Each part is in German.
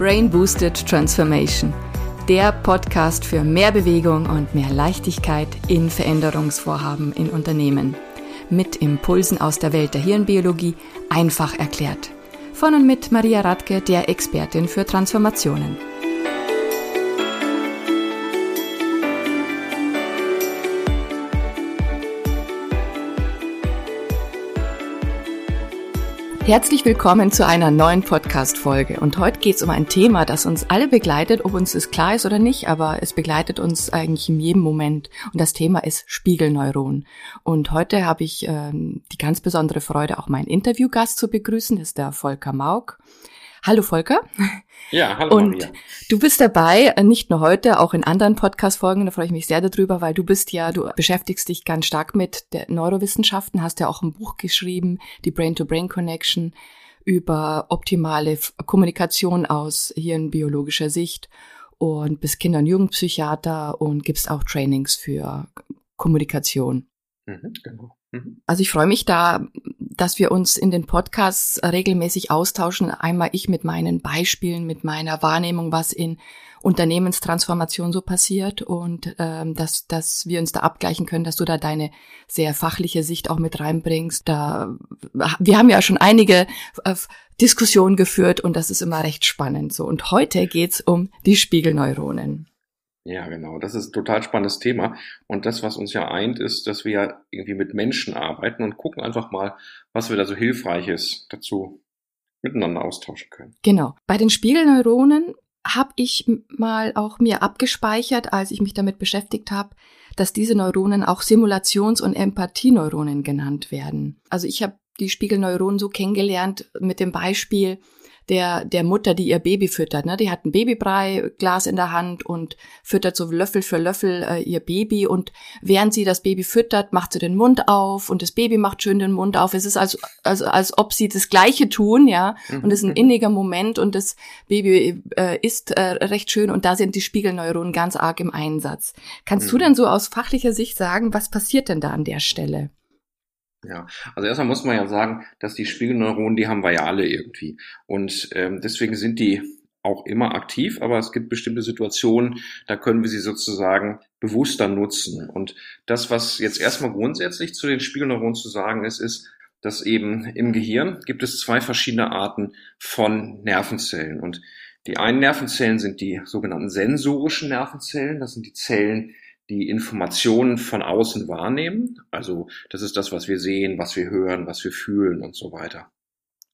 Brain Boosted Transformation, der Podcast für mehr Bewegung und mehr Leichtigkeit in Veränderungsvorhaben in Unternehmen. Mit Impulsen aus der Welt der Hirnbiologie einfach erklärt. Von und mit Maria Radke, der Expertin für Transformationen. Herzlich willkommen zu einer neuen Podcast-Folge. Und heute geht es um ein Thema, das uns alle begleitet, ob uns das klar ist oder nicht, aber es begleitet uns eigentlich in jedem Moment. Und das Thema ist Spiegelneuron. Und heute habe ich ähm, die ganz besondere Freude, auch meinen Interviewgast zu begrüßen. Das ist der Volker Maug. Hallo Volker. Ja, hallo Und Maria. du bist dabei, äh, nicht nur heute, auch in anderen Podcast-Folgen, da freue ich mich sehr darüber, weil du bist ja, du beschäftigst dich ganz stark mit der Neurowissenschaften, hast ja auch ein Buch geschrieben, die Brain-to-Brain-Connection, über optimale Kommunikation aus hirnbiologischer Sicht und bist Kinder- und Jugendpsychiater und gibst auch Trainings für Kommunikation. Mhm, genau. Mhm. Also ich freue mich da, dass wir uns in den Podcasts regelmäßig austauschen. Einmal ich mit meinen Beispielen, mit meiner Wahrnehmung, was in Unternehmenstransformation so passiert und ähm, dass, dass wir uns da abgleichen können, dass du da deine sehr fachliche Sicht auch mit reinbringst. Da wir haben ja schon einige äh, Diskussionen geführt und das ist immer recht spannend so. Und heute geht's um die Spiegelneuronen. Ja, genau. Das ist ein total spannendes Thema. Und das, was uns ja eint, ist, dass wir ja irgendwie mit Menschen arbeiten und gucken einfach mal, was wir da so Hilfreiches dazu miteinander austauschen können. Genau. Bei den Spiegelneuronen habe ich mal auch mir abgespeichert, als ich mich damit beschäftigt habe, dass diese Neuronen auch Simulations- und Empathieneuronen genannt werden. Also ich habe die Spiegelneuronen so kennengelernt mit dem Beispiel der, der Mutter, die ihr Baby füttert. Ne? Die hat ein Babybreiglas in der Hand und füttert so Löffel für Löffel äh, ihr Baby und während sie das Baby füttert, macht sie den Mund auf und das Baby macht schön den Mund auf. Es ist als, also als ob sie das Gleiche tun, ja. Und es ist ein inniger Moment und das Baby äh, ist äh, recht schön und da sind die Spiegelneuronen ganz arg im Einsatz. Kannst du Mhm. denn so aus fachlicher Sicht sagen, was passiert denn da an der Stelle? Ja, also erstmal muss man ja sagen, dass die Spiegelneuronen, die haben wir ja alle irgendwie. Und ähm, deswegen sind die auch immer aktiv, aber es gibt bestimmte Situationen, da können wir sie sozusagen bewusster nutzen. Und das, was jetzt erstmal grundsätzlich zu den Spiegelneuronen zu sagen ist, ist, dass eben im Gehirn gibt es zwei verschiedene Arten von Nervenzellen. Und die einen Nervenzellen sind die sogenannten sensorischen Nervenzellen. Das sind die Zellen, die Informationen von außen wahrnehmen. Also das ist das, was wir sehen, was wir hören, was wir fühlen und so weiter.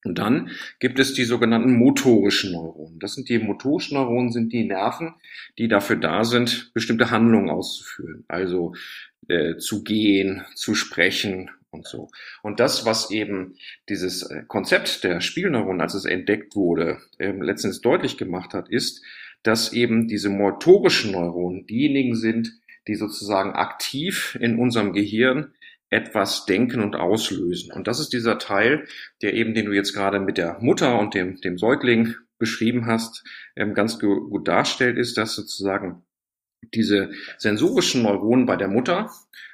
Und dann gibt es die sogenannten motorischen Neuronen. Das sind die motorischen Neuronen, sind die Nerven, die dafür da sind, bestimmte Handlungen auszuführen. Also äh, zu gehen, zu sprechen und so. Und das, was eben dieses äh, Konzept der Spiegelneuronen, als es entdeckt wurde, ähm, letztens deutlich gemacht hat, ist, dass eben diese motorischen Neuronen diejenigen sind, die sozusagen aktiv in unserem Gehirn etwas denken und auslösen. Und das ist dieser Teil, der eben, den du jetzt gerade mit der Mutter und dem, dem Säugling beschrieben hast, ähm, ganz gu- gut darstellt, ist, dass sozusagen diese sensorischen Neuronen bei der Mutter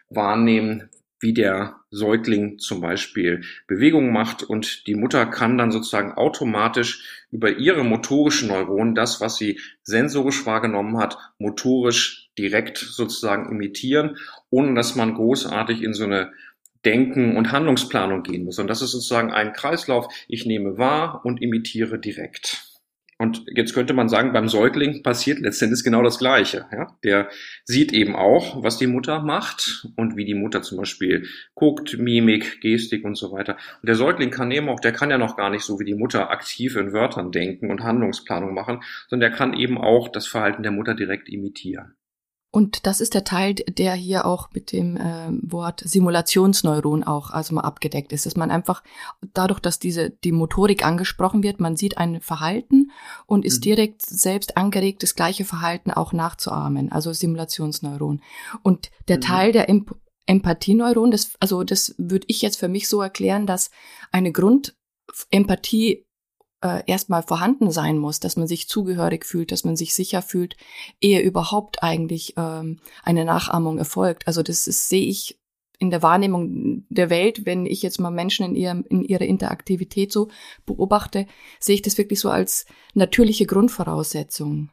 wahrnehmen, wie der Säugling zum Beispiel Bewegungen macht und die Mutter kann dann sozusagen automatisch über ihre motorischen Neuronen das, was sie sensorisch wahrgenommen hat, motorisch direkt sozusagen imitieren, ohne dass man großartig in so eine Denken- und Handlungsplanung gehen muss. Und das ist sozusagen ein Kreislauf. Ich nehme wahr und imitiere direkt. Und jetzt könnte man sagen, beim Säugling passiert letztendlich genau das Gleiche. Ja? Der sieht eben auch, was die Mutter macht und wie die Mutter zum Beispiel guckt, Mimik, Gestik und so weiter. Und der Säugling kann eben auch, der kann ja noch gar nicht so wie die Mutter aktiv in Wörtern denken und Handlungsplanung machen, sondern der kann eben auch das Verhalten der Mutter direkt imitieren. Und das ist der Teil, der hier auch mit dem äh, Wort Simulationsneuron auch also mal abgedeckt ist, dass man einfach dadurch, dass diese die Motorik angesprochen wird, man sieht ein Verhalten und ist Mhm. direkt selbst angeregt, das gleiche Verhalten auch nachzuahmen, also Simulationsneuron. Und der Mhm. Teil der Emp Empathieneuron, das also das würde ich jetzt für mich so erklären, dass eine Grundempathie äh, erstmal vorhanden sein muss, dass man sich zugehörig fühlt, dass man sich sicher fühlt, ehe überhaupt eigentlich ähm, eine Nachahmung erfolgt. Also das sehe ich in der Wahrnehmung der Welt, wenn ich jetzt mal Menschen in, ihrem, in ihrer Interaktivität so beobachte, sehe ich das wirklich so als natürliche Grundvoraussetzung.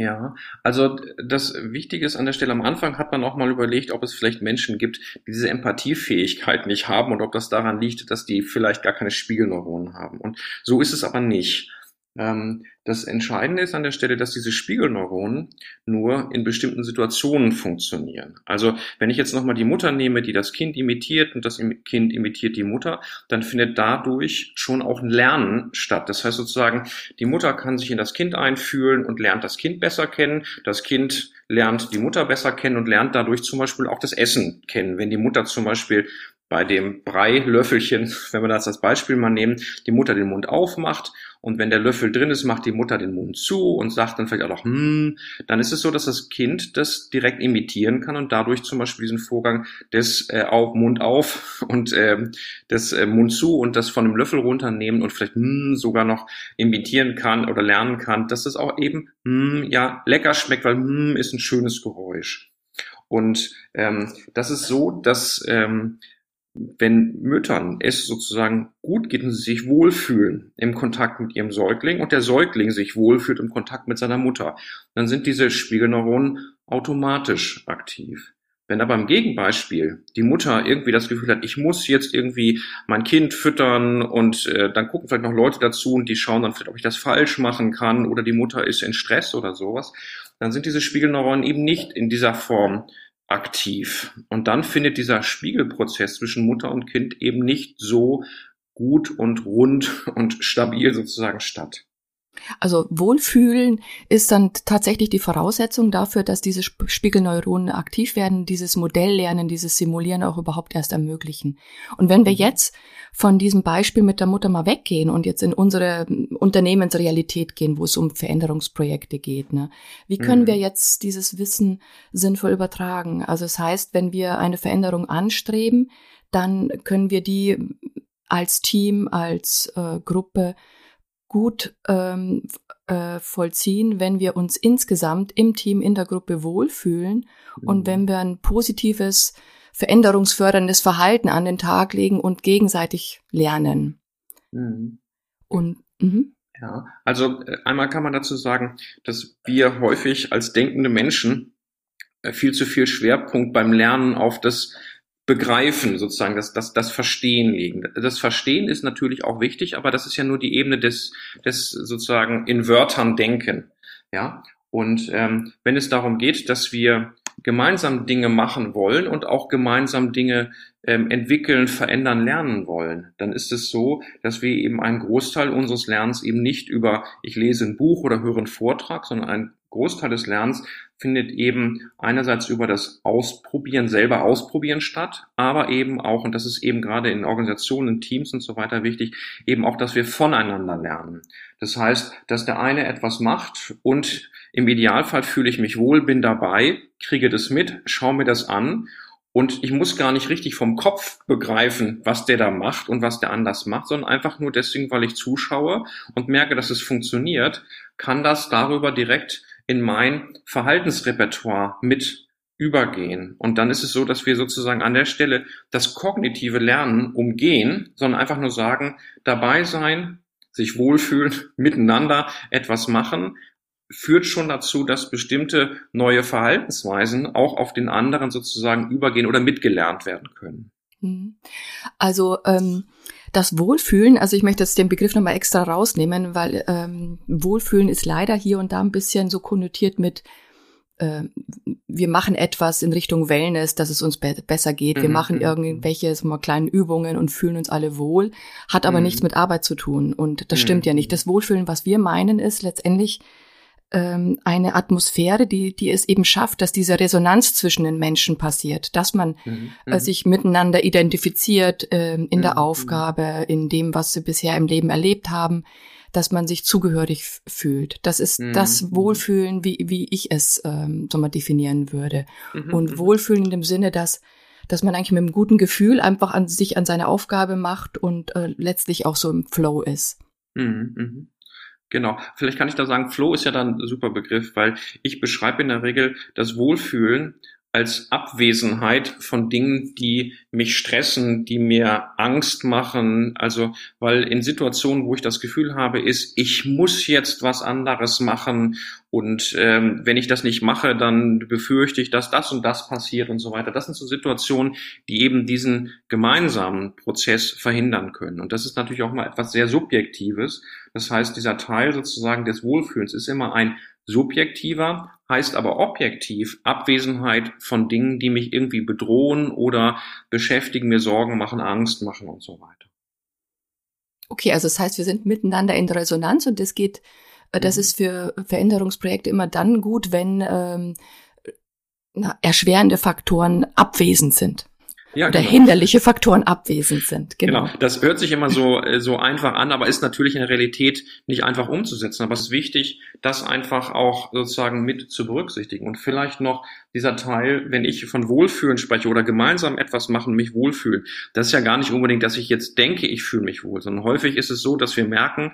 Ja, also das Wichtige ist an der Stelle am Anfang hat man auch mal überlegt, ob es vielleicht Menschen gibt, die diese Empathiefähigkeit nicht haben und ob das daran liegt, dass die vielleicht gar keine Spiegelneuronen haben. Und so ist es aber nicht. Ähm, das Entscheidende ist an der Stelle, dass diese Spiegelneuronen nur in bestimmten Situationen funktionieren. Also wenn ich jetzt nochmal die Mutter nehme, die das Kind imitiert und das Kind imitiert die Mutter, dann findet dadurch schon auch ein Lernen statt. Das heißt sozusagen, die Mutter kann sich in das Kind einfühlen und lernt das Kind besser kennen. Das Kind lernt die Mutter besser kennen und lernt dadurch zum Beispiel auch das Essen kennen. Wenn die Mutter zum Beispiel bei dem Breilöffelchen, wenn wir das als Beispiel mal nehmen, die Mutter den Mund aufmacht und wenn der Löffel drin ist, macht die Mutter den Mund zu und sagt dann vielleicht auch noch, hm, dann ist es so, dass das Kind das direkt imitieren kann und dadurch zum Beispiel diesen Vorgang des äh, auf, Mund auf und äh, des äh, Mund zu und das von dem Löffel runternehmen und vielleicht hm, sogar noch imitieren kann oder lernen kann, dass das auch eben hm, ja lecker schmeckt, weil hm ist ein schönes Geräusch. Und ähm, das ist so, dass ähm, wenn Müttern es sozusagen gut geht und sie sich wohlfühlen im Kontakt mit ihrem Säugling und der Säugling sich wohlfühlt im Kontakt mit seiner Mutter, dann sind diese Spiegelneuronen automatisch aktiv. Wenn aber im Gegenbeispiel die Mutter irgendwie das Gefühl hat, ich muss jetzt irgendwie mein Kind füttern und äh, dann gucken vielleicht noch Leute dazu und die schauen dann vielleicht, ob ich das falsch machen kann oder die Mutter ist in Stress oder sowas, dann sind diese Spiegelneuronen eben nicht in dieser Form aktiv. Und dann findet dieser Spiegelprozess zwischen Mutter und Kind eben nicht so gut und rund und stabil sozusagen statt. Also Wohlfühlen ist dann tatsächlich die Voraussetzung dafür, dass diese Spiegelneuronen aktiv werden, dieses Modelllernen, dieses Simulieren auch überhaupt erst ermöglichen. Und wenn wir mhm. jetzt von diesem Beispiel mit der Mutter mal weggehen und jetzt in unsere Unternehmensrealität gehen, wo es um Veränderungsprojekte geht, ne? wie können mhm. wir jetzt dieses Wissen sinnvoll übertragen? Also es das heißt, wenn wir eine Veränderung anstreben, dann können wir die als Team, als äh, Gruppe gut ähm, äh, vollziehen, wenn wir uns insgesamt im Team, in der Gruppe wohlfühlen mhm. und wenn wir ein positives, veränderungsförderndes Verhalten an den Tag legen und gegenseitig lernen. Mhm. Und mh. ja, also äh, einmal kann man dazu sagen, dass wir häufig als denkende Menschen äh, viel zu viel Schwerpunkt beim Lernen auf das Begreifen sozusagen, das, das, das Verstehen legen. Das Verstehen ist natürlich auch wichtig, aber das ist ja nur die Ebene des, des sozusagen in Wörtern denken. Ja, und ähm, wenn es darum geht, dass wir gemeinsam Dinge machen wollen und auch gemeinsam Dinge ähm, entwickeln, verändern, lernen wollen, dann ist es so, dass wir eben einen Großteil unseres Lernens eben nicht über ich lese ein Buch oder höre einen Vortrag, sondern ein Großteil des Lernens findet eben einerseits über das Ausprobieren, selber ausprobieren statt, aber eben auch, und das ist eben gerade in Organisationen, Teams und so weiter wichtig, eben auch, dass wir voneinander lernen. Das heißt, dass der eine etwas macht und im Idealfall fühle ich mich wohl, bin dabei, kriege das mit, schaue mir das an und ich muss gar nicht richtig vom Kopf begreifen, was der da macht und was der anders macht, sondern einfach nur deswegen, weil ich zuschaue und merke, dass es funktioniert, kann das darüber direkt in mein Verhaltensrepertoire mit übergehen. Und dann ist es so, dass wir sozusagen an der Stelle das kognitive Lernen umgehen, sondern einfach nur sagen, dabei sein, sich wohlfühlen, miteinander etwas machen, führt schon dazu, dass bestimmte neue Verhaltensweisen auch auf den anderen sozusagen übergehen oder mitgelernt werden können. Mhm. Also ähm, das Wohlfühlen, also ich möchte jetzt den Begriff nochmal extra rausnehmen, weil ähm, Wohlfühlen ist leider hier und da ein bisschen so konnotiert mit, äh, wir machen etwas in Richtung Wellness, dass es uns be besser geht. Wir mhm. machen mhm. irgendwelche so mal kleinen Übungen und fühlen uns alle wohl, hat aber mhm. nichts mit Arbeit zu tun. Und das mhm. stimmt ja nicht. Das Wohlfühlen, was wir meinen, ist letztendlich ähm, eine Atmosphäre, die, die es eben schafft, dass diese Resonanz zwischen den Menschen passiert, dass man mhm, äh, mhm. sich miteinander identifiziert äh, in mhm, der Aufgabe, in dem, was sie bisher im Leben erlebt haben, dass man sich zugehörig fühlt. Das ist mhm. das mhm. Wohlfühlen, wie, wie ich es ähm, so mal definieren würde. Mhm. Und Wohlfühlen in dem Sinne, dass dass man eigentlich mit einem guten Gefühl einfach an sich an seine Aufgabe macht und äh, letztlich auch so im Flow ist. Genau. Vielleicht kann ich da sagen, Flow ist ja dann ein super Begriff, weil ich beschreibe in der Regel das Wohlfühlen als Abwesenheit von Dingen, die mich stressen, die mir Angst machen. Also, weil in Situationen, wo ich das Gefühl habe, ist, ich muss jetzt was anderes machen und ähm, wenn ich das nicht mache, dann befürchte ich, dass das und das passiert und so weiter. Das sind so Situationen, die eben diesen gemeinsamen Prozess verhindern können. Und das ist natürlich auch mal etwas sehr Subjektives. Das heißt, dieser Teil sozusagen des Wohlfühlens ist immer ein subjektiver, heißt aber objektiv Abwesenheit von Dingen, die mich irgendwie bedrohen oder beschäftigen, mir Sorgen machen, Angst machen und so weiter. Okay, also das heißt, wir sind miteinander in Resonanz und das geht, äh, das mhm. ist für Veränderungsprojekte immer dann gut, wenn ähm, na, erschwerende Faktoren abwesend sind ja, oder genau. hinderliche Faktoren abwesend sind. Genau. genau. Das hört sich immer so, äh, so einfach an, aber ist natürlich in der Realität nicht einfach umzusetzen. Aber es ist wichtig, das einfach auch sozusagen mit zu berücksichtigen. Und vielleicht noch dieser Teil, wenn ich von Wohlfühlen spreche oder gemeinsam etwas machen, mich wohlfühlen. Das ist ja gar nicht unbedingt, dass ich jetzt denke, ich fühle mich wohl, sondern häufig ist es so, dass wir merken,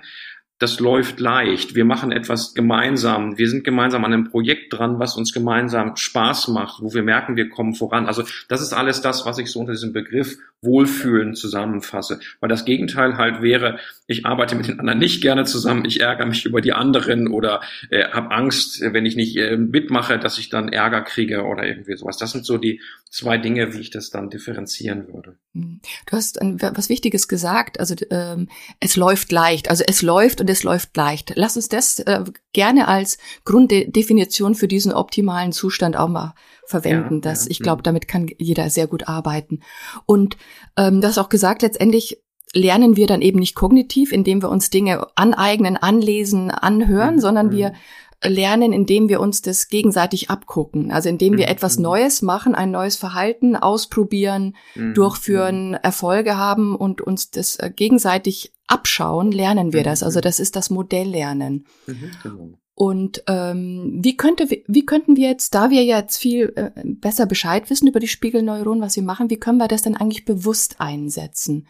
das läuft leicht. Wir machen etwas gemeinsam. Wir sind gemeinsam an einem Projekt dran, was uns gemeinsam Spaß macht, wo wir merken, wir kommen voran. Also das ist alles das, was ich so unter diesem Begriff Wohlfühlen zusammenfasse. Weil das Gegenteil halt wäre, ich arbeite mit den anderen nicht gerne zusammen, ich ärgere mich über die anderen oder äh, habe Angst, wenn ich nicht äh, mitmache, dass ich dann Ärger kriege oder irgendwie sowas. Das sind so die zwei Dinge, wie ich das dann differenzieren würde. Hm. Du hast ein, was Wichtiges gesagt. Also ähm, es läuft leicht. Also es läuft es läuft leicht. Lass uns das äh, gerne als Grunddefinition für diesen optimalen Zustand auch mal verwenden. Ja, dass ja. ich glaube, hm. damit kann jeder sehr gut arbeiten. Und ähm, du hast auch gesagt, letztendlich lernen wir dann eben nicht kognitiv, indem wir uns Dinge aneignen, anlesen, anhören, mhm. sondern wir hm lernen, indem wir uns das gegenseitig abgucken. Also indem wir mhm. etwas Neues machen, ein neues Verhalten ausprobieren, mhm. durchführen, Erfolge haben und uns das äh, gegenseitig abschauen, lernen wir das. Also mhm. das ist das Modelllernen. Mhm, genau. Und ähm, wie könnte wie könnten wir jetzt, da wir jetzt viel äh, besser Bescheid wissen über die Spiegelneuronen, was sie machen, wie können wir das denn eigentlich bewusst einsetzen?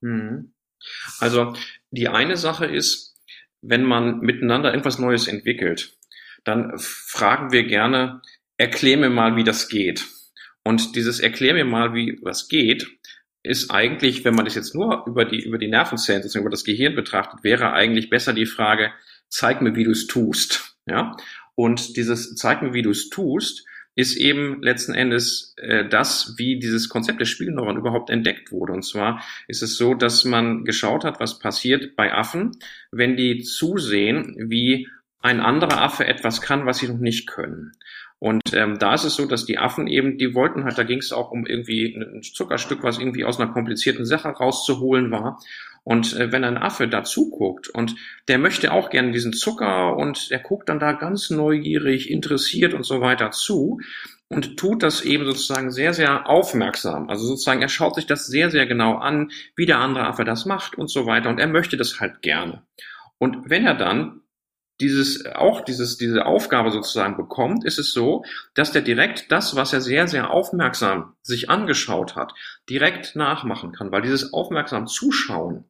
Mhm. Also die eine Sache ist, wenn man miteinander etwas Neues entwickelt, dann fragen wir gerne, erklär mir mal, wie das geht. Und dieses erklär mir mal, wie was geht, ist eigentlich, wenn man das jetzt nur über die, über die Nervenzellen, sozusagen über das Gehirn betrachtet, wäre eigentlich besser die Frage, zeig mir, wie du es tust. Ja? Und dieses zeig mir, wie du es tust, ist eben letzten Endes äh, das, wie dieses Konzept der Spielneuron überhaupt entdeckt wurde. Und zwar ist es so, dass man geschaut hat, was passiert bei Affen, wenn die zusehen, wie ein anderer Affe etwas kann, was sie noch nicht können. Und ähm, da ist es so, dass die Affen eben, die wollten halt, da ging es auch um irgendwie ein Zuckerstück, was irgendwie aus einer komplizierten Sache rauszuholen war. Und äh, wenn ein Affe dazu guckt und der möchte auch gerne diesen Zucker und er guckt dann da ganz neugierig, interessiert und so weiter zu und tut das eben sozusagen sehr, sehr aufmerksam. Also sozusagen, er schaut sich das sehr, sehr genau an, wie der andere Affe das macht und so weiter und er möchte das halt gerne. Und wenn er dann dieses, auch dieses, diese Aufgabe sozusagen bekommt, ist es so, dass der direkt das, was er sehr, sehr aufmerksam sich angeschaut hat, direkt nachmachen kann, weil dieses aufmerksam Zuschauen,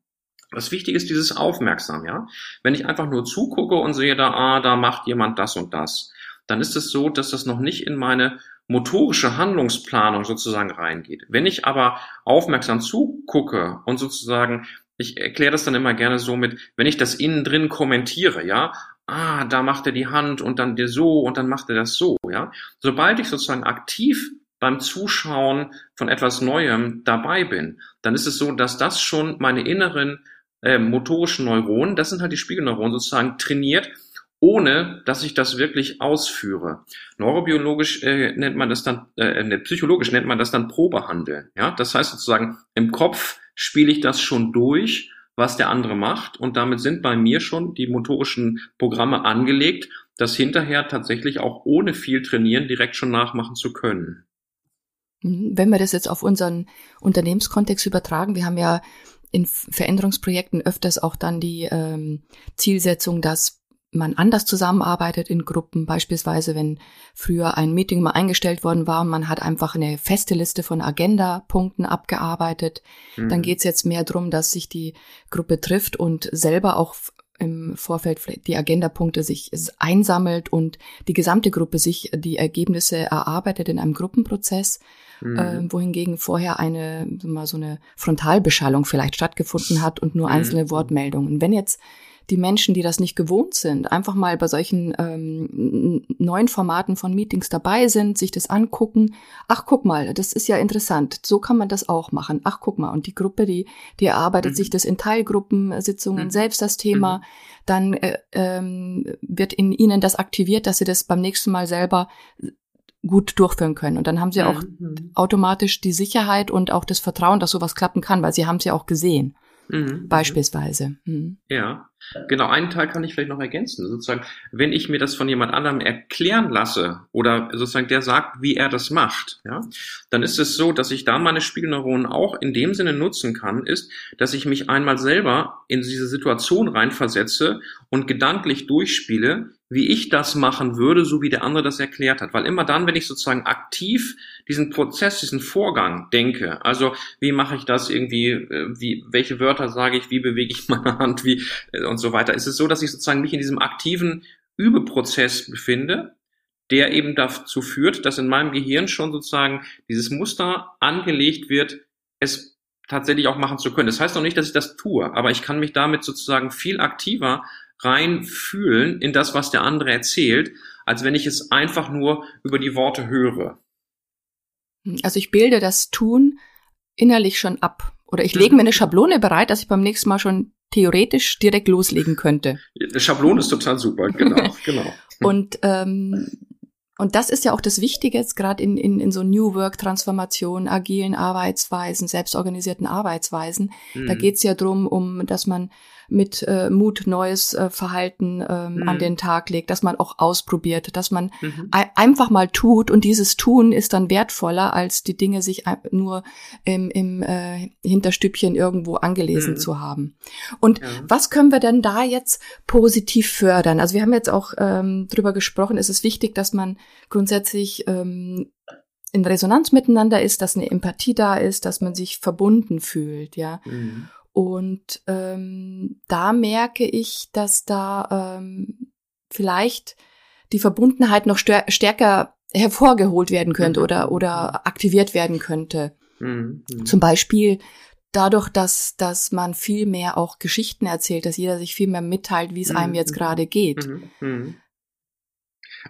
das Wichtige ist dieses Aufmerksam, ja. Wenn ich einfach nur zugucke und sehe da, ah, da macht jemand das und das, dann ist es so, dass das noch nicht in meine motorische Handlungsplanung sozusagen reingeht. Wenn ich aber aufmerksam zugucke und sozusagen ich erkläre das dann immer gerne so mit, wenn ich das innen drin kommentiere, ja, ah, da macht er die Hand und dann dir so und dann macht er das so, ja. Sobald ich sozusagen aktiv beim Zuschauen von etwas Neuem dabei bin, dann ist es so, dass das schon meine inneren äh, motorischen Neuronen, das sind halt die Spiegelneuronen sozusagen trainiert, ohne dass ich das wirklich ausführe. Neurobiologisch äh, nennt man das dann, äh, ne, psychologisch nennt man das dann Probehandeln. Ja, das heißt sozusagen im Kopf spiele ich das schon durch was der andere macht. Und damit sind bei mir schon die motorischen Programme angelegt, das hinterher tatsächlich auch ohne viel Trainieren direkt schon nachmachen zu können. Mhm. Wenn wir das jetzt auf unseren Unternehmenskontext übertragen, wir haben ja in Veränderungsprojekten öfters auch dann die ähm, Zielsetzung, dass man anders zusammenarbeitet in Gruppen, beispielsweise wenn früher ein Meeting mal eingestellt worden war und man hat einfach eine feste Liste von Agenda-Punkten abgearbeitet, mhm. dann geht's jetzt mehr drum, dass sich die Gruppe trifft und selber auch im Vorfeld die Agendapunkte sich einsammelt und die gesamte Gruppe sich die Ergebnisse erarbeitet in einem Gruppenprozess, mhm. äh, wohingegen vorher eine mal so eine Frontalbeschallung vielleicht stattgefunden hat und nur mhm. einzelne Wortmeldungen. Wenn jetzt die Menschen, die das nicht gewohnt sind, einfach mal bei solchen ähm, neuen Formaten von Meetings dabei sind, sich das angucken. Ach, guck mal, das ist ja interessant. So kann man das auch machen. Ach, guck mal. Und die Gruppe, die, die erarbeitet mhm. sich das in Teilgruppensitzungen mhm. selbst das Thema. Mhm. Dann äh, ähm, wird in ihnen das aktiviert, dass sie das beim nächsten Mal selber gut durchführen können. Und dann haben sie auch mhm. automatisch die Sicherheit und auch das Vertrauen, dass sowas klappen kann, weil sie haben es ja auch gesehen. Mhm. Beispielsweise. Mhm. Ja, genau. Einen Teil kann ich vielleicht noch ergänzen. Sozusagen, wenn ich mir das von jemand anderem erklären lasse oder sozusagen der sagt, wie er das macht, ja, dann ist es so, dass ich da meine Spiegelneuronen auch in dem Sinne nutzen kann, ist, dass ich mich einmal selber in diese Situation reinversetze und gedanklich durchspiele, wie ich das machen würde, so wie der andere das erklärt hat. Weil immer dann, wenn ich sozusagen aktiv diesen Prozess, diesen Vorgang denke, also wie mache ich das irgendwie, äh, wie, welche Wörter sage ich, wie bewege ich meine Hand, wie äh, und so weiter, ist es so, dass ich sozusagen mich in diesem aktiven Übeprozess befinde, der eben dazu führt, dass in meinem Gehirn schon sozusagen dieses Muster angelegt wird, es tatsächlich auch machen zu können. Das heißt noch nicht, dass ich das tue, aber ich kann mich damit sozusagen viel aktiver reinfühlen in das, was der andere erzählt, als wenn ich es einfach nur über die Worte höre. Also ich bilde das Tun innerlich schon ab. Oder ich lege mir eine Schablone bereit, dass ich beim nächsten Mal schon theoretisch direkt loslegen könnte. Eine Schablone ist total super, genau, genau. Und ähm, und das ist ja auch das Wichtige jetzt gerade in, in, in so New Work-Transformationen, agilen Arbeitsweisen, selbstorganisierten Arbeitsweisen. Mhm. Da geht's ja drum, um, dass man mit äh, Mut neues äh, Verhalten ähm, mhm. an den Tag legt, dass man auch ausprobiert, dass man mhm. einfach mal tut und dieses Tun ist dann wertvoller, als die Dinge sich nur im, im äh, Hinterstübchen irgendwo angelesen mhm. zu haben. Und ja. was können wir denn da jetzt positiv fördern? Also wir haben jetzt auch ähm, drüber gesprochen, es ist wichtig, dass man grundsätzlich ähm, in Resonanz miteinander ist, dass eine Empathie da ist, dass man sich verbunden fühlt, ja. Mhm. Und ähm, da merke ich, dass da ähm, vielleicht die Verbundenheit noch stärker hervorgeholt werden könnte mhm. oder, oder aktiviert werden könnte. Mhm. mhm. Zum Beispiel dadurch, dass, dass man viel mehr auch Geschichten erzählt, dass jeder sich viel mehr mitteilt, wie es einem jetzt mhm. gerade geht.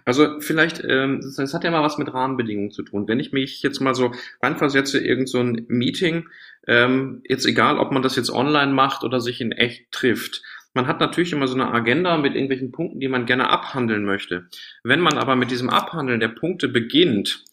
Also vielleicht, ähm, das hat ja mal was mit Rahmenbedingungen zu tun. Wenn ich mich jetzt mal so reinversetze, irgend so ein Meeting, ähm, jetzt egal, ob man das jetzt online macht oder sich in echt trifft, man hat natürlich immer so eine Agenda mit irgendwelchen Punkten, die man gerne abhandeln möchte. Wenn man aber mit diesem Abhandeln der Punkte beginnt,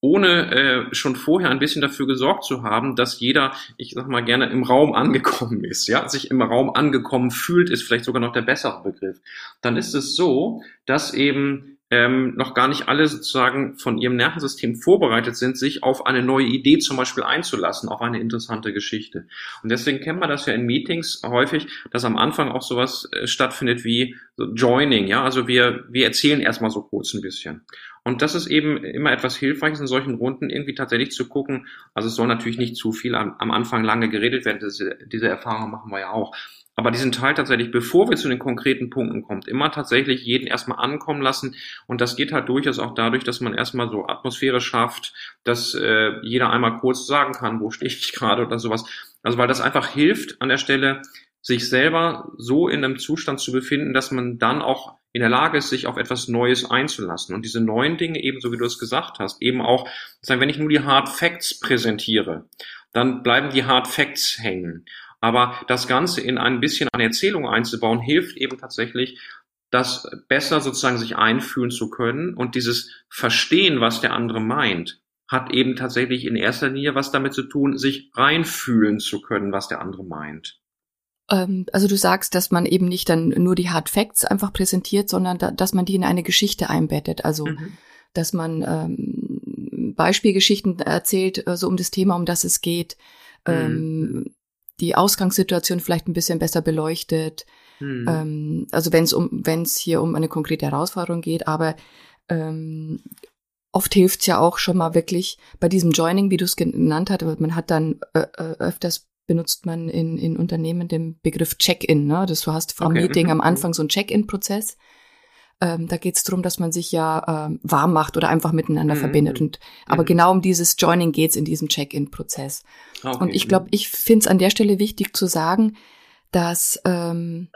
ohne äh, schon vorher ein bisschen dafür gesorgt zu haben, dass jeder, ich sag mal gerne, im Raum angekommen ist, ja, sich im Raum angekommen fühlt, ist vielleicht sogar noch der bessere Begriff, dann ist es so, dass eben ähm, noch gar nicht alle sozusagen von ihrem Nervensystem vorbereitet sind, sich auf eine neue Idee zum Beispiel einzulassen, auf eine interessante Geschichte. Und deswegen kennt man das ja in Meetings häufig, dass am Anfang auch sowas äh, stattfindet wie so Joining, ja, also wir, wir erzählen erstmal so kurz ein bisschen. Und das ist eben immer etwas Hilfreiches in solchen Runden, irgendwie tatsächlich zu gucken. Also es soll natürlich nicht zu viel am, am Anfang lange geredet werden. Diese, diese Erfahrung machen wir ja auch. Aber diesen Teil tatsächlich, bevor wir zu den konkreten Punkten kommt, immer tatsächlich jeden erstmal ankommen lassen. Und das geht halt durchaus auch dadurch, dass man erstmal so Atmosphäre schafft, dass äh, jeder einmal kurz sagen kann, wo stehe ich gerade oder sowas. Also weil das einfach hilft an der Stelle, sich selber so in einem Zustand zu befinden, dass man dann auch in der Lage ist, sich auf etwas Neues einzulassen. Und diese neuen Dinge, ebenso wie du es gesagt hast, eben auch, sagen, wenn ich nur die Hard Facts präsentiere, dann bleiben die Hard Facts hängen. Aber das Ganze in ein bisschen eine Erzählung einzubauen, hilft eben tatsächlich, das besser sozusagen sich einfühlen zu können und dieses Verstehen, was der andere meint, hat eben tatsächlich in erster Linie was damit zu tun, sich reinfühlen zu können, was der andere meint. Ähm, also du sagst, dass man eben nicht dann nur die Hard Facts einfach präsentiert, sondern da, dass man die in eine Geschichte einbettet. Also mhm. dass man ähm, Beispielgeschichten erzählt, äh, so um das Thema, um das es geht. Mhm. Ähm, die Ausgangssituation vielleicht ein bisschen besser beleuchtet. Hm. Ähm, also wenn es um, wenn es hier um eine konkrete Herausforderung geht, aber ähm, oft hilft's ja auch schon mal wirklich bei diesem Joining, wie du es genannt hast, man hat dann äh, äh, öfters benutzt man in, in Unternehmen den Begriff Check-in. Ne? Das, du hast vom okay. Meeting mhm. am Anfang so einen Check-in-Prozess. Ähm, da geht es darum, dass man sich ja ähm, warm macht oder einfach miteinander mhm. verbindet. Und, aber mhm. genau um dieses Joining geht's in diesem Check-in-Prozess. Okay. Und ich glaube, ich finde es an der Stelle wichtig zu sagen, dass ähm,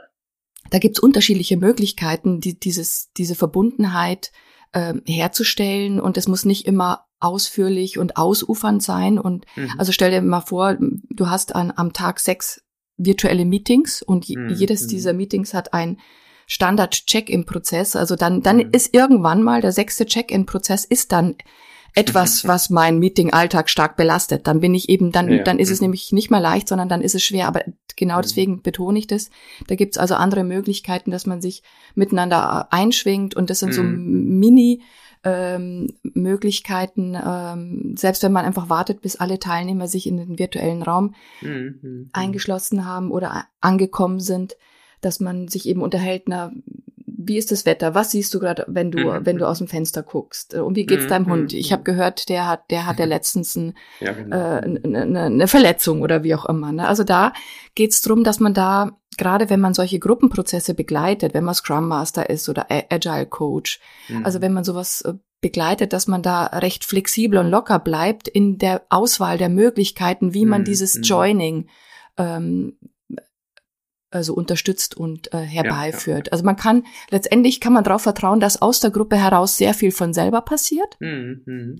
da gibt's unterschiedliche Möglichkeiten, die, dieses, diese Verbundenheit ähm, herzustellen. Und es muss nicht immer ausführlich und ausufernd sein. Und mhm. also stell dir mal vor, du hast an, am Tag sechs virtuelle Meetings und mhm. jedes mhm. dieser Meetings hat ein Standard-Check-in-Prozess. Also dann, dann mhm. ist irgendwann mal der sechste Check-in-Prozess ist dann etwas, was mein Meeting-Alltag stark belastet. Dann bin ich eben, dann, ja. dann ist es mhm. nämlich nicht mehr leicht, sondern dann ist es schwer. Aber genau mhm. deswegen betone ich das. Da gibt's also andere Möglichkeiten, dass man sich miteinander einschwingt und das sind so Mini- ähm, Möglichkeiten, ähm, selbst wenn man einfach wartet, bis alle Teilnehmer sich in den virtuellen Raum mhm. eingeschlossen haben oder angekommen sind, dass man sich eben unterhält, na, wie ist das Wetter? Was siehst du gerade, wenn du, mhm. wenn du aus dem Fenster guckst? Und wie geht's mhm. deinem Hund? Ich habe gehört, der hat, der hat ja letztens ein, ja, genau. äh, eine, eine Verletzung oder wie auch immer. Ne? Also da geht's drum, dass man da, gerade wenn man solche Gruppenprozesse begleitet, wenn man Scrum Master ist oder Agile Coach, mhm. also wenn man sowas äh, begleitet, dass man da recht flexibel und locker bleibt in der Auswahl der Möglichkeiten, wie man mhm. dieses mhm. Joining ähm, also unterstützt und äh, herbeiführt. Ja, ja. Also man kann letztendlich kann man darauf vertrauen, dass aus der Gruppe heraus sehr viel von selber passiert. Mhm. mhm.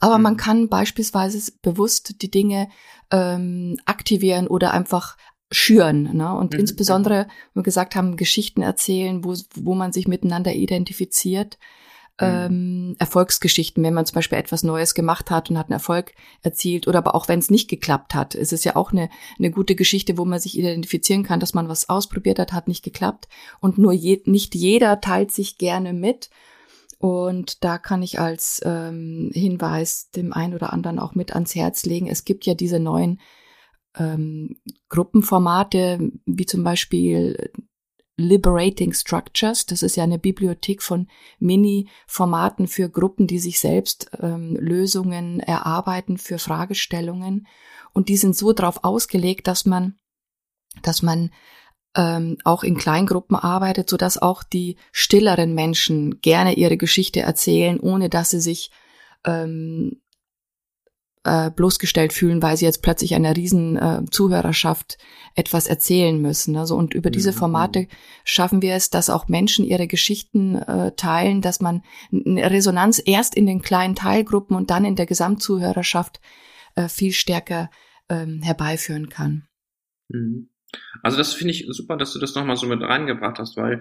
Aber mhm. man kann beispielsweise bewusst die Dinge ähm, aktivieren oder einfach schüren. Ne? Und mhm. insbesondere, wenn wir gesagt haben, Geschichten erzählen, wo, wo man sich miteinander identifiziert. Mhm. ähm, Erfolgsgeschichten, wenn man zum Beispiel etwas Neues gemacht hat und hat einen Erfolg erzielt oder aber auch wenn es nicht geklappt hat. Es ist ja auch eine, eine gute Geschichte, wo man sich identifizieren kann, dass man was ausprobiert hat, hat nicht geklappt und nur je, nicht jeder teilt sich gerne mit. Und da kann ich als ähm, Hinweis dem einen oder anderen auch mit ans Herz legen. Es gibt ja diese neuen ähm, Gruppenformate, wie zum Beispiel Liberating Structures. Das ist ja eine Bibliothek von Mini-Formaten für Gruppen, die sich selbst ähm, Lösungen erarbeiten für Fragestellungen. Und die sind so darauf ausgelegt, dass man, dass man ähm, auch in Kleingruppen arbeitet, so dass auch die stilleren Menschen gerne ihre Geschichte erzählen, ohne dass sie sich ähm, äh, bloßgestellt fühlen, weil sie jetzt plötzlich einer riesen äh, Zuhörerschaft etwas erzählen müssen. Also und über diese mhm. Formate schaffen wir es, dass auch Menschen ihre Geschichten äh, teilen, dass man eine Resonanz erst in den kleinen Teilgruppen und dann in der Gesamtzuhörerschaft äh, viel stärker ähm, herbeiführen kann. Mhm. Also das finde ich super, dass du das nochmal so mit reingebracht hast, weil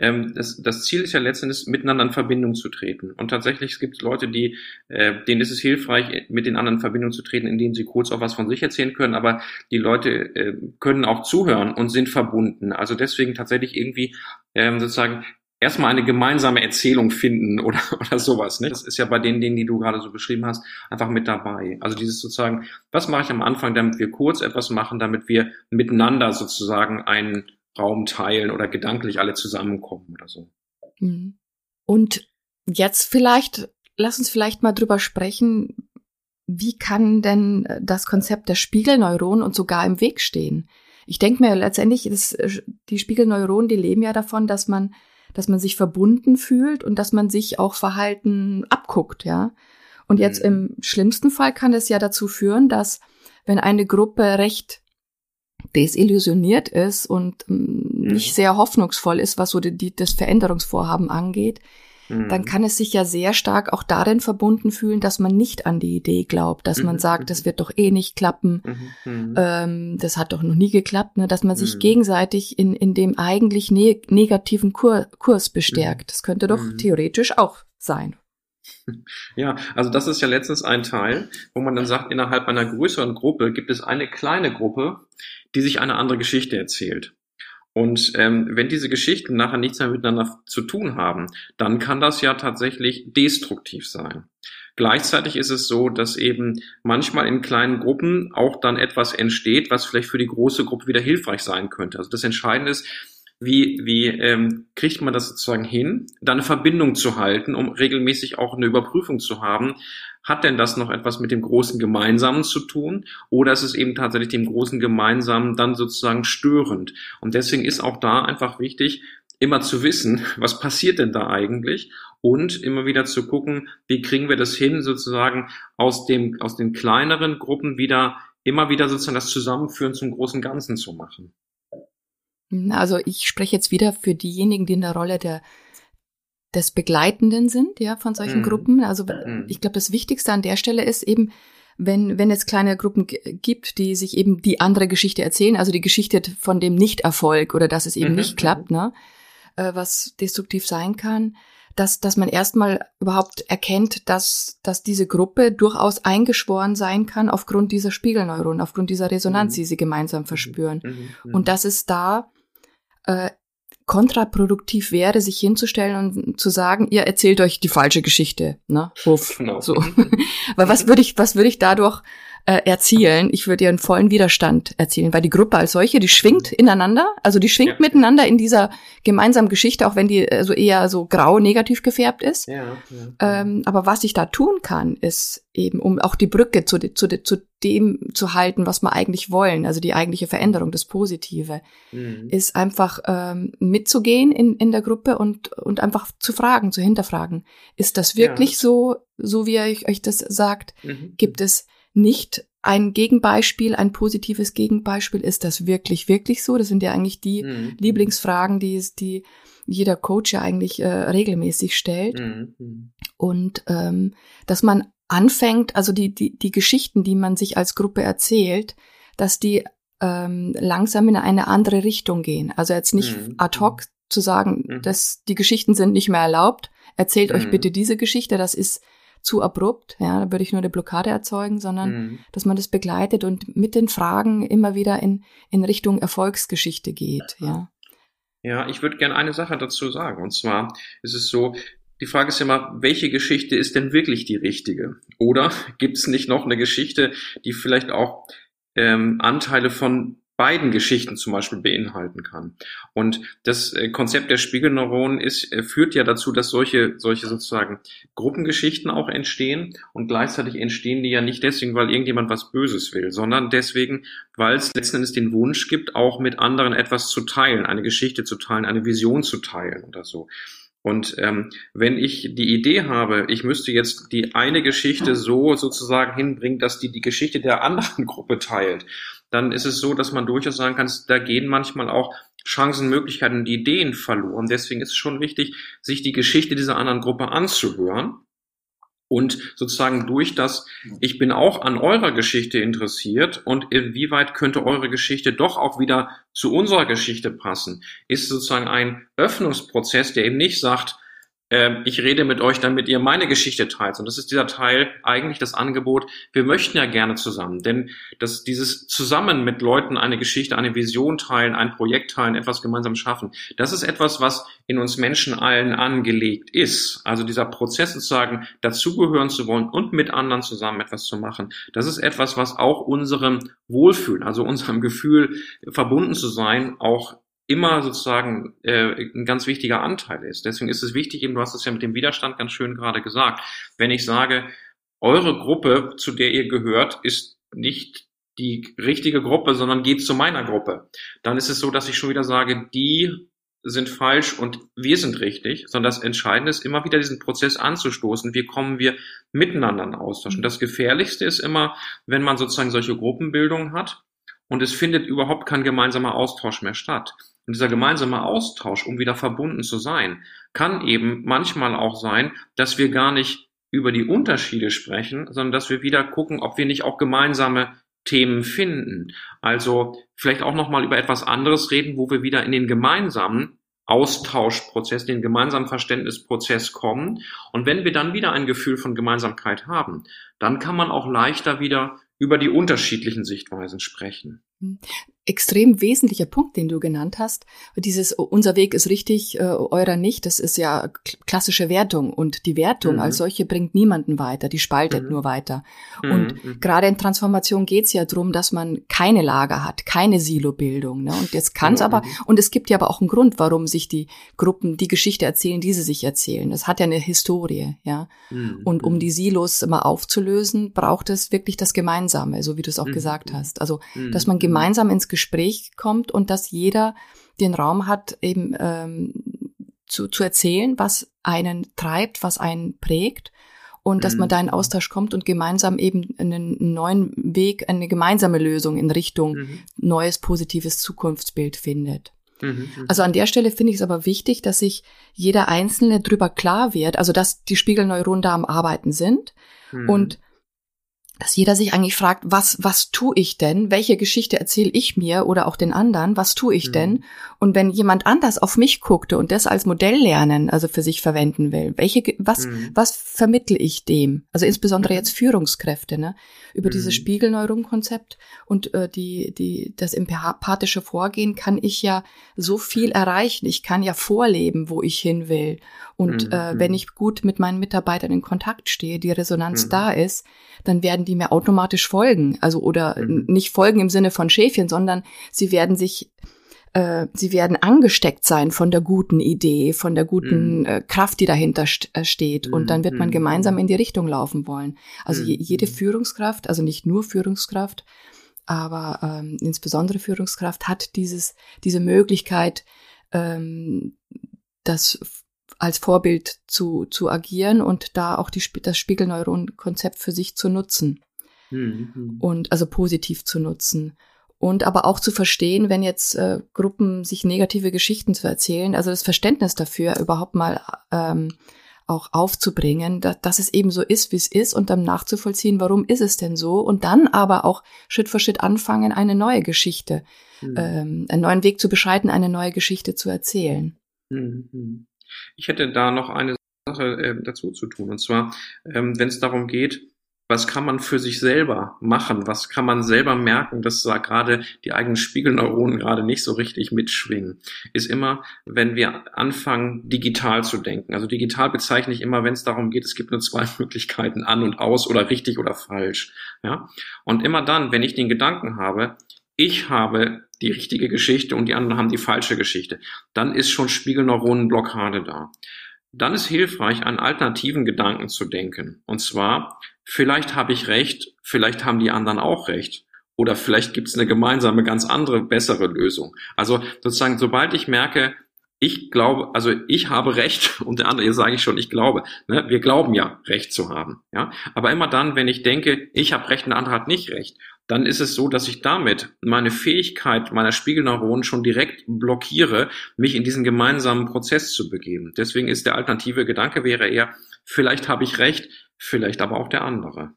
ähm, das, das Ziel ist ja letztendlich, miteinander in Verbindung zu treten. Und tatsächlich gibt es Leute, die, äh, denen ist es hilfreich, mit den anderen in Verbindung zu treten, indem sie kurz auch was von sich erzählen können, aber die Leute äh, können auch zuhören und sind verbunden. Also deswegen tatsächlich irgendwie ähm, sozusagen erstmal eine gemeinsame Erzählung finden oder, oder sowas. Ne? Das ist ja bei den Dingen, die du gerade so beschrieben hast, einfach mit dabei. Also dieses sozusagen, was mache ich am Anfang, damit wir kurz etwas machen, damit wir miteinander sozusagen einen Raum teilen oder gedanklich alle zusammenkommen oder so. Mhm. Und jetzt vielleicht, lass uns vielleicht mal drüber sprechen, wie kann denn das Konzept der Spiegelneuronen und sogar im Weg stehen? Ich denke mir letztendlich, ist, die Spiegelneuronen, die leben ja davon, dass man, dass man sich verbunden fühlt und dass man sich auch Verhalten abguckt, ja. Und jetzt mhm. im schlimmsten Fall kann es ja dazu führen, dass wenn eine Gruppe recht desillusioniert ist und ähm, mhm. nicht sehr hoffnungsvoll ist, was so die, die, das Veränderungsvorhaben angeht, mhm. dann kann es sich ja sehr stark auch darin verbunden fühlen, dass man nicht an die Idee glaubt, dass mhm. man sagt, das wird doch eh nicht klappen, ähm, das hat doch noch nie geklappt, ne? dass man sich gegenseitig in, in dem eigentlich ne negativen Kur Kurs bestärkt. Das könnte doch theoretisch auch sein. Ja, also das ist ja letztens ein Teil, wo man dann sagt, innerhalb einer größeren Gruppe gibt es eine kleine Gruppe, die sich eine andere Geschichte erzählt. Und ähm, wenn diese Geschichten nachher nichts mehr miteinander zu tun haben, dann kann das ja tatsächlich destruktiv sein. Gleichzeitig ist es so, dass eben manchmal in kleinen Gruppen auch dann etwas entsteht, was vielleicht für die große Gruppe wieder hilfreich sein könnte. Also das Entscheidende ist, wie, wie ähm, kriegt man das sozusagen hin, da eine Verbindung zu halten, um regelmäßig auch eine Überprüfung zu haben, hat denn das noch etwas mit dem großen Gemeinsamen zu tun oder ist es eben tatsächlich dem großen Gemeinsamen dann sozusagen störend? Und deswegen ist auch da einfach wichtig, immer zu wissen, was passiert denn da eigentlich und immer wieder zu gucken, wie kriegen wir das hin, sozusagen aus dem, aus den kleineren Gruppen wieder, immer wieder sozusagen das Zusammenführen zum großen Ganzen zu machen. Also ich spreche jetzt wieder für diejenigen, die in der Rolle der des Begleitenden sind, ja, von solchen mhm. Gruppen. Also mhm. ich glaube, das Wichtigste an der Stelle ist eben, wenn, wenn es kleine Gruppen gibt, die sich eben die andere Geschichte erzählen, also die Geschichte von dem Nichterfolg oder dass es eben mhm. nicht klappt, ne, äh, was destruktiv sein kann, dass, dass man erstmal überhaupt erkennt, dass, dass diese Gruppe durchaus eingeschworen sein kann aufgrund dieser Spiegelneuronen, aufgrund dieser Resonanz, mhm. die sie gemeinsam verspüren. Mhm. Mhm. Und dass es da äh, kontraproduktiv wäre, sich hinzustellen und zu sagen, ihr erzählt euch die falsche Geschichte, ne? Uff, genau. So. Weil was würde ich, was würde ich dadurch äh, erzielen. Ich würde ihr einen vollen Widerstand erzielen, weil die Gruppe als solche, die schwingt mhm. ineinander, also die schwingt ja. miteinander in dieser gemeinsamen Geschichte, auch wenn die äh, so eher so grau negativ gefärbt ist. Ja, ja, ähm, aber was ich da tun kann, ist eben, um auch die Brücke zu, zu, zu dem zu halten, was wir eigentlich wollen, also die eigentliche Veränderung, das Positive, mhm. ist einfach ähm, mitzugehen in, in der Gruppe und, und einfach zu fragen, zu hinterfragen. Ist das wirklich so, so wie ihr euch das sagt? Mhm. Gibt es nicht ein Gegenbeispiel, ein positives Gegenbeispiel. Ist das wirklich, wirklich so? Das sind ja eigentlich die mhm. Lieblingsfragen, die, die jeder Coach ja eigentlich äh, regelmäßig stellt. Mhm. mhm. Und ähm, dass man anfängt, also die, die, die Geschichten, die man sich als Gruppe erzählt, dass die ähm, langsam in eine andere Richtung gehen. Also jetzt nicht mhm. ad hoc mhm. zu sagen, mhm. dass die Geschichten sind nicht mehr erlaubt. Erzählt euch bitte diese Geschichte. Das ist zu abrupt, ja, da würde ich nur eine Blockade erzeugen, sondern mhm. dass man das begleitet und mit den Fragen immer wieder in, in Richtung Erfolgsgeschichte geht, ja. Ja, ich würde gerne eine Sache dazu sagen. Und zwar ist es so, die Frage ist immer, welche Geschichte ist denn wirklich die richtige? Oder gibt es nicht noch eine Geschichte, die vielleicht auch ähm, Anteile von beiden Geschichten zum Beispiel beinhalten kann. Und das äh, Konzept der Spiegelneuronen ist, äh, führt ja dazu, dass solche, solche sozusagen Gruppengeschichten auch entstehen und gleichzeitig entstehen die ja nicht deswegen, weil irgendjemand was Böses will, sondern deswegen, weil es letzten Endes den Wunsch gibt, auch mit anderen etwas zu teilen, eine Geschichte zu teilen, eine Vision zu teilen oder so. Und ähm, wenn ich die Idee habe, ich müsste jetzt die eine Geschichte so sozusagen hinbringen, dass die die Geschichte der anderen Gruppe teilt, dann ist es so, dass man durchaus sagen kann, da gehen manchmal auch Chancen, Möglichkeiten und Ideen verloren. Deswegen ist es schon wichtig, sich die Geschichte dieser anderen Gruppe anzuhören und sozusagen durch das, ich bin auch an eurer Geschichte interessiert und inwieweit könnte eure Geschichte doch auch wieder zu unserer Geschichte passen, ist sozusagen ein Öffnungsprozess, der eben nicht sagt, ich rede mit euch, damit ihr meine Geschichte teilt. Und das ist dieser Teil, eigentlich das Angebot, wir möchten ja gerne zusammen. Denn das, dieses zusammen mit Leuten eine Geschichte, eine Vision teilen, ein Projekt teilen, etwas gemeinsam schaffen, das ist etwas, was in uns Menschen allen angelegt ist. Also dieser Prozess sozusagen dazugehören zu wollen und mit anderen zusammen etwas zu machen, das ist etwas, was auch unserem Wohlfühlen, also unserem Gefühl verbunden zu sein, auch immer sozusagen äh, ein ganz wichtiger Anteil ist. Deswegen ist es wichtig, eben du hast es ja mit dem Widerstand ganz schön gerade gesagt, wenn ich sage, eure Gruppe, zu der ihr gehört, ist nicht die richtige Gruppe, sondern geht zu meiner Gruppe, dann ist es so, dass ich schon wieder sage, die sind falsch und wir sind richtig, sondern das Entscheidende ist immer wieder diesen Prozess anzustoßen. Wie kommen wir miteinander in Austausch? Und das Gefährlichste ist immer, wenn man sozusagen solche Gruppenbildungen hat und es findet überhaupt kein gemeinsamer Austausch mehr statt. Und dieser gemeinsame Austausch, um wieder verbunden zu sein, kann eben manchmal auch sein, dass wir gar nicht über die Unterschiede sprechen, sondern dass wir wieder gucken, ob wir nicht auch gemeinsame Themen finden. Also vielleicht auch nochmal über etwas anderes reden, wo wir wieder in den gemeinsamen Austauschprozess, den gemeinsamen Verständnisprozess kommen. Und wenn wir dann wieder ein Gefühl von Gemeinsamkeit haben, dann kann man auch leichter wieder über die unterschiedlichen Sichtweisen sprechen. Extrem wesentlicher Punkt, den du genannt hast. Dieses unser Weg ist richtig, äh, eurer nicht, das ist ja klassische Wertung und die Wertung mhm. als solche bringt niemanden weiter, die spaltet mhm. nur weiter. Mhm. Und mhm. gerade in Transformation geht's ja drum, dass man keine Lager hat, keine Silobildung. Ne? Und jetzt kann's aber, mhm. und es gibt ja aber auch einen Grund, warum sich die Gruppen die Geschichte erzählen, die sie sich erzählen. Das hat ja eine Historie, ja. Mhm. Und um die Silos immer aufzulösen, braucht es wirklich das Gemeinsame, so wie du es auch gesagt hast. Also, dass man gemeinsam ins Gespräch kommt und dass jeder den Raum hat, eben ähm, zu, zu erzählen, was einen treibt, was einen prägt und dass man da in mhm. Austausch kommt und gemeinsam eben einen neuen Weg, eine gemeinsame Lösung in Richtung mhm. neues, positives Zukunftsbild findet. Mhm, mhm. Also an der Stelle finde ich es aber wichtig, dass sich jeder Einzelne drüber klar wird, also dass die Spiegelneuronen da am Arbeiten sind mhm. und dass jeder sich eigentlich fragt, was, was tue ich denn? Welche Geschichte erzähle ich mir oder auch den anderen? Was tue ich mhm. denn? Und wenn jemand anders auf mich guckte und das als Modell lernen, also für sich verwenden will, welche, was, mhm. was vermittle ich dem? Also insbesondere jetzt Führungskräfte, ne? Über mhm. dieses Spiegelneuronkonzept und äh, die, die, das empathische Vorgehen kann ich ja so viel erreichen. Ich kann ja vorleben, wo ich hin will. Und mhm. äh, wenn mhm. ich gut mit meinen Mitarbeitern in Kontakt stehe, die Resonanz mhm. da ist, dann werden die mir automatisch folgen. Also oder mhm. nicht folgen im Sinne von Schäfchen, sondern sie werden sich äh, sie werden angesteckt sein von der guten Idee, von der guten mhm. äh, Kraft, die dahinter st äh, steht. Und dann wird man mhm. gemeinsam in die Richtung laufen wollen. Also je, jede Führungskraft, also nicht nur Führungskraft, aber ähm, insbesondere Führungskraft hat dieses, diese Möglichkeit, ähm, das als Vorbild zu, zu agieren und da auch die, das Spiegelneuron-Konzept für sich zu nutzen. Mhm. Und also positiv zu nutzen. Und aber auch zu verstehen, wenn jetzt äh, Gruppen sich negative Geschichten zu erzählen, also das Verständnis dafür überhaupt mal ähm, auch aufzubringen, dass, dass es eben so ist, wie es ist und dann nachzuvollziehen, warum ist es denn so und dann aber auch Schritt für Schritt anfangen, eine neue Geschichte, mhm. ähm, einen neuen Weg zu beschreiten, eine neue Geschichte zu erzählen. Mhm. Ich hätte da noch eine Sache äh, dazu zu tun. Und zwar, ähm, wenn es darum geht, was kann man für sich selber machen? Was kann man selber merken, dass da gerade die eigenen Spiegelneuronen gerade nicht so richtig mitschwingen? Ist immer, wenn wir anfangen, digital zu denken. Also digital bezeichne ich immer, wenn es darum geht, es gibt nur zwei Möglichkeiten, an und aus oder richtig oder falsch. Ja? Und immer dann, wenn ich den Gedanken habe, ich habe die richtige Geschichte und die anderen haben die falsche Geschichte, dann ist schon Spiegelneuronenblockade da. Dann ist hilfreich, an alternativen Gedanken zu denken. Und zwar, vielleicht habe ich recht, vielleicht haben die anderen auch recht. Oder vielleicht gibt es eine gemeinsame, ganz andere, bessere Lösung. Also sozusagen, sobald ich merke, ich glaube, also ich habe Recht und der andere, jetzt sage ich schon, ich glaube. Ne? Wir glauben ja, Recht zu haben. Ja? Aber immer dann, wenn ich denke, ich habe Recht und der andere hat nicht Recht, dann ist es so, dass ich damit meine Fähigkeit meiner Spiegelneuronen schon direkt blockiere, mich in diesen gemeinsamen Prozess zu begeben. Deswegen ist der alternative Gedanke wäre eher, vielleicht habe ich recht, vielleicht aber auch der andere.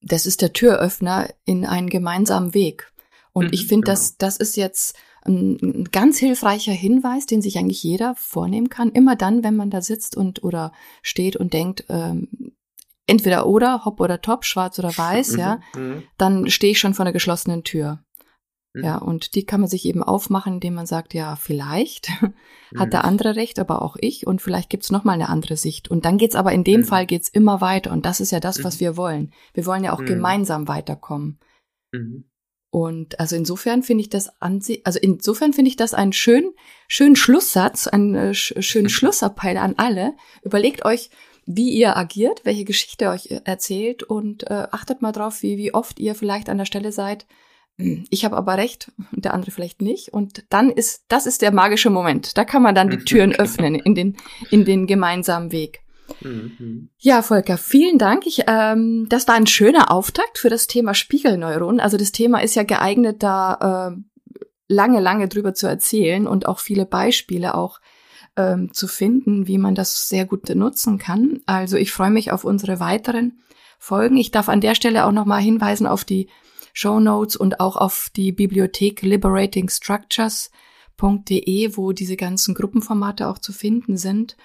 Das ist der Türöffner in einen gemeinsamen Weg. Und mhm, ich finde, genau. das, das ist jetzt ein ganz hilfreicher Hinweis, den sich eigentlich jeder vornehmen kann. Immer dann, wenn man da sitzt und oder steht und denkt, ähm, entweder oder, hopp oder top, schwarz oder weiß, ja, mhm, mhm. dann stehe ich schon vor einer geschlossenen Tür. Mhm. Ja, und die kann man sich eben aufmachen, indem man sagt, ja, vielleicht hat der andere recht, aber auch ich und vielleicht gibt's noch mal eine andere Sicht. Und dann geht's aber in dem Fall geht's immer weiter und das ist ja das, was wir wollen. Wir wollen ja auch gemeinsam weiterkommen. Und also insofern finde ich das an also insofern finde ich das einen schönen, schönen Schlusssatz, einen äh, schönen Schlussappell an alle. Überlegt euch, wie ihr agiert, welche Geschichte ihr euch äh, erzählt und äh, achtet mal drauf, wie, wie oft ihr vielleicht an der Stelle seid. Hm, ich habe aber recht und der andere vielleicht nicht. Und dann ist, das ist der magische Moment. Da kann man dann die Türen öffnen in den, in den gemeinsamen Weg. Mhm. Ja, Volker, vielen Dank. Ich, ähm, das war ein schöner Auftakt für das Thema Spiegelneuronen. Also das Thema ist ja geeignet, da äh, lange, lange drüber zu erzählen und auch viele Beispiele auch ähm, zu finden, wie man das sehr gut nutzen kann. Also ich freue mich auf unsere weiteren Folgen. Ich darf an der Stelle auch nochmal hinweisen auf die Show Notes und auch auf die Bibliothek liberatingstructures.de, wo diese ganzen Gruppenformate auch zu finden sind.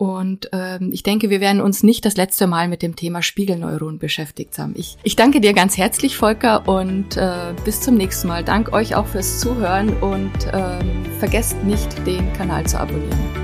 Und ähm, ich denke, wir werden uns nicht das letzte Mal mit dem Thema Spiegelneuron beschäftigt haben. Ich, ich danke dir ganz herzlich, Volker, und äh, bis zum nächsten Mal. Dank euch auch fürs Zuhören und ähm, vergesst nicht, den Kanal zu abonnieren.